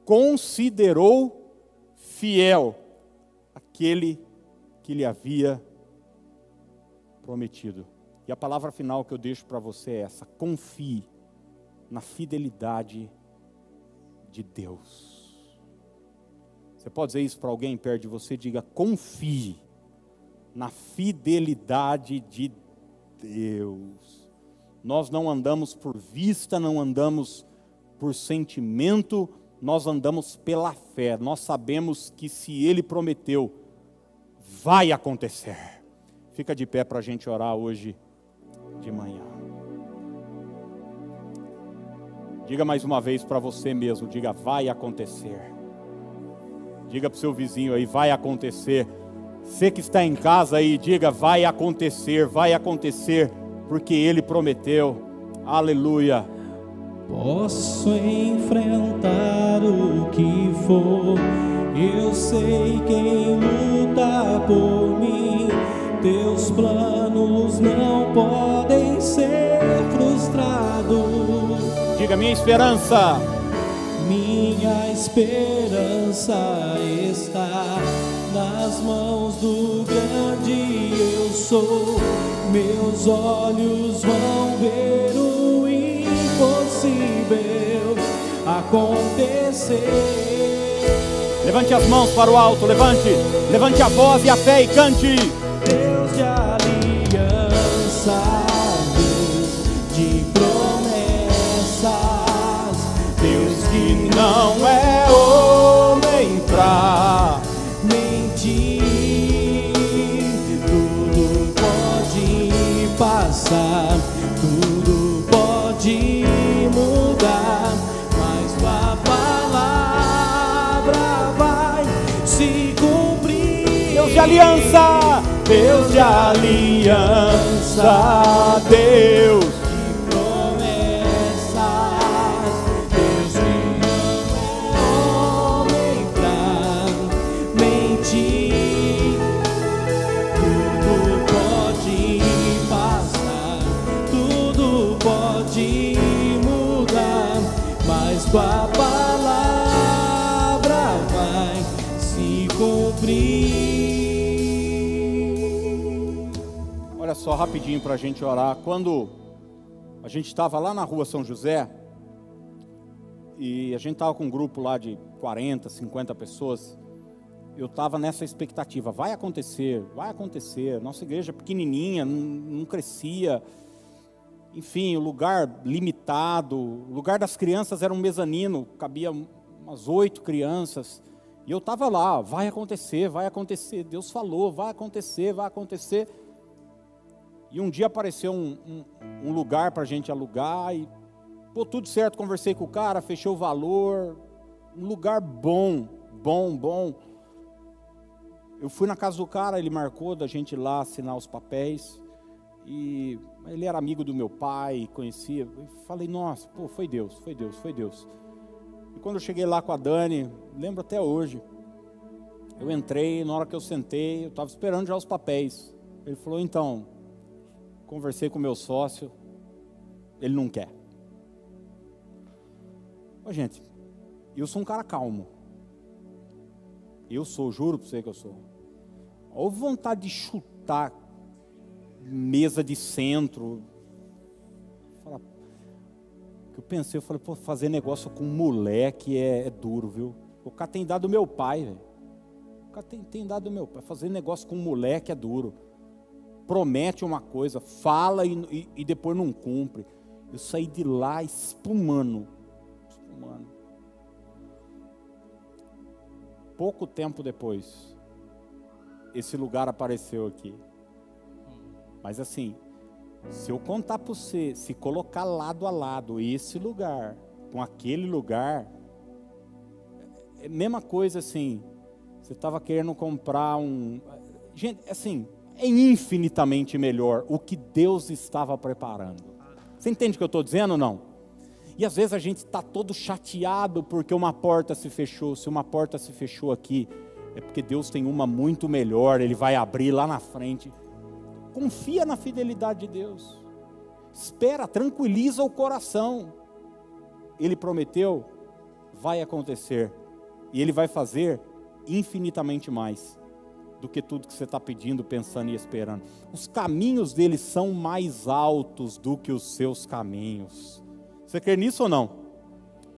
Considerou fiel aquele que lhe havia prometido. E a palavra final que eu deixo para você é essa: confie na fidelidade de Deus. Você pode dizer isso para alguém perto de você? Diga: confie na fidelidade de Deus. Nós não andamos por vista, não andamos por sentimento, nós andamos pela fé. Nós sabemos que se Ele prometeu, vai acontecer. Fica de pé para a gente orar hoje de manhã. Diga mais uma vez para você mesmo: diga, vai acontecer. Diga para o seu vizinho aí, vai acontecer. Você que está em casa aí, diga, vai acontecer, vai acontecer, porque Ele prometeu. Aleluia. Posso enfrentar o que for, eu sei quem luta por mim. Teus planos não podem ser frustrados. Diga minha esperança. Minha esperança está nas mãos do grande eu sou. Meus olhos vão ver o impossível acontecer. Levante as mãos para o alto, levante, levante a voz e a fé e cante. Deus de aliança, Deus de promessas, Deus que Não é aliança, Deus de aliança, Deus. Só, rapidinho para a gente orar. Quando a gente estava lá na rua São José, e a gente estava com um grupo lá de 40, 50 pessoas, eu estava nessa expectativa, vai acontecer, vai acontecer. Nossa igreja é pequenininha, não, não crescia, enfim, o lugar limitado, o lugar das crianças era um mezanino, cabia umas oito crianças, e eu estava lá, vai acontecer, vai acontecer, Deus falou, vai acontecer, vai acontecer. E um dia apareceu um, um, um lugar para a gente alugar e pô, tudo certo, conversei com o cara, fechei o valor, um lugar bom, bom, bom. Eu fui na casa do cara, ele marcou da gente lá assinar os papéis e ele era amigo do meu pai, conhecia. Eu falei, nossa, pô, foi Deus, foi Deus, foi Deus. E quando eu cheguei lá com a Dani, lembro até hoje, eu entrei, na hora que eu sentei, eu estava esperando já os papéis. Ele falou, então, conversei com meu sócio, ele não quer. Ô, gente, eu sou um cara calmo. Eu sou, juro para você que eu sou. Houve vontade de chutar mesa de centro. Que eu pensei, eu falei, pô, fazer negócio com moleque é, é duro, viu? O cara tem dado do meu pai, velho. O cara tem, tem dado do meu pai. Fazer negócio com moleque é duro. Promete uma coisa, fala e, e, e depois não cumpre. Eu saí de lá espumando. Espumando. Pouco tempo depois, esse lugar apareceu aqui. Mas assim, se eu contar para você, se colocar lado a lado esse lugar com aquele lugar, é a mesma coisa assim. Você estava querendo comprar um. Gente, assim, é infinitamente melhor o que Deus estava preparando. Você entende o que eu estou dizendo ou não? E às vezes a gente está todo chateado porque uma porta se fechou. Se uma porta se fechou aqui, é porque Deus tem uma muito melhor, Ele vai abrir lá na frente. Confia na fidelidade de Deus. Espera, tranquiliza o coração. Ele prometeu, vai acontecer. E Ele vai fazer infinitamente mais do que tudo que você está pedindo, pensando e esperando. Os caminhos dele são mais altos do que os seus caminhos. Você crê nisso ou não?